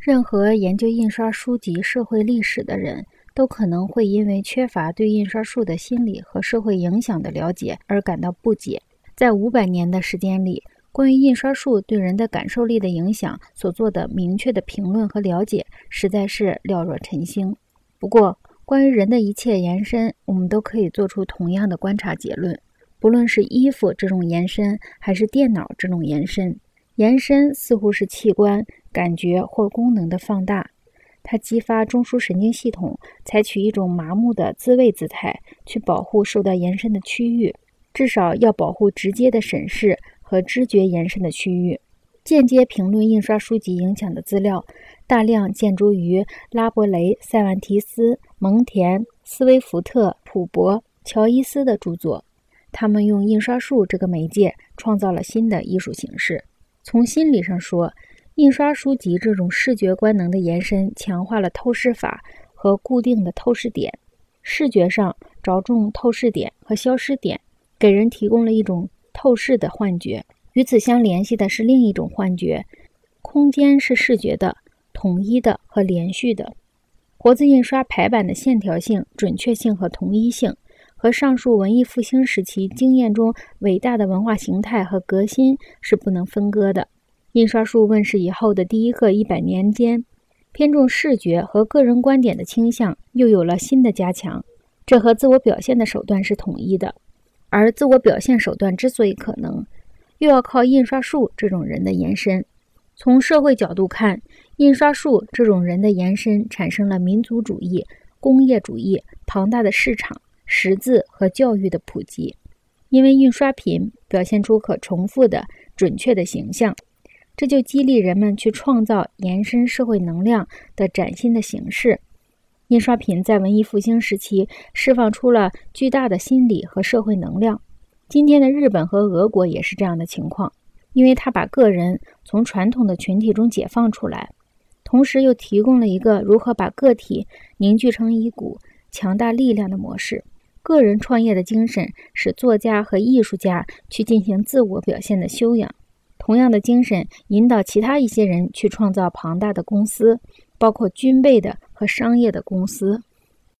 任何研究印刷书籍社会历史的人都可能会因为缺乏对印刷术的心理和社会影响的了解而感到不解。在五百年的时间里，关于印刷术对人的感受力的影响所做的明确的评论和了解，实在是寥若晨星。不过，关于人的一切延伸，我们都可以做出同样的观察结论：不论是衣服这种延伸，还是电脑这种延伸，延伸似乎是器官。感觉或功能的放大，它激发中枢神经系统采取一种麻木的自卫姿态，去保护受到延伸的区域，至少要保护直接的审视和知觉延伸的区域。间接评论印刷书籍影响的资料，大量建筑于拉伯雷、塞万提斯、蒙田、斯威福特、普伯、乔伊斯的著作。他们用印刷术这个媒介创造了新的艺术形式。从心理上说，印刷书籍这种视觉官能的延伸，强化了透视法和固定的透视点。视觉上着重透视点和消失点，给人提供了一种透视的幻觉。与此相联系的是另一种幻觉：空间是视觉的、统一的和连续的。活字印刷排版的线条性、准确性和同一性，和上述文艺复兴时期经验中伟大的文化形态和革新是不能分割的。印刷术问世以后的第一个一百年间，偏重视觉和个人观点的倾向又有了新的加强。这和自我表现的手段是统一的，而自我表现手段之所以可能，又要靠印刷术这种人的延伸。从社会角度看，印刷术这种人的延伸产生了民族主义、工业主义、庞大的市场、识字和教育的普及，因为印刷品表现出可重复的、准确的形象。这就激励人们去创造延伸社会能量的崭新的形式。印刷品在文艺复兴时期释放出了巨大的心理和社会能量。今天的日本和俄国也是这样的情况，因为它把个人从传统的群体中解放出来，同时又提供了一个如何把个体凝聚成一股强大力量的模式。个人创业的精神使作家和艺术家去进行自我表现的修养。同样的精神引导其他一些人去创造庞大的公司，包括军备的和商业的公司。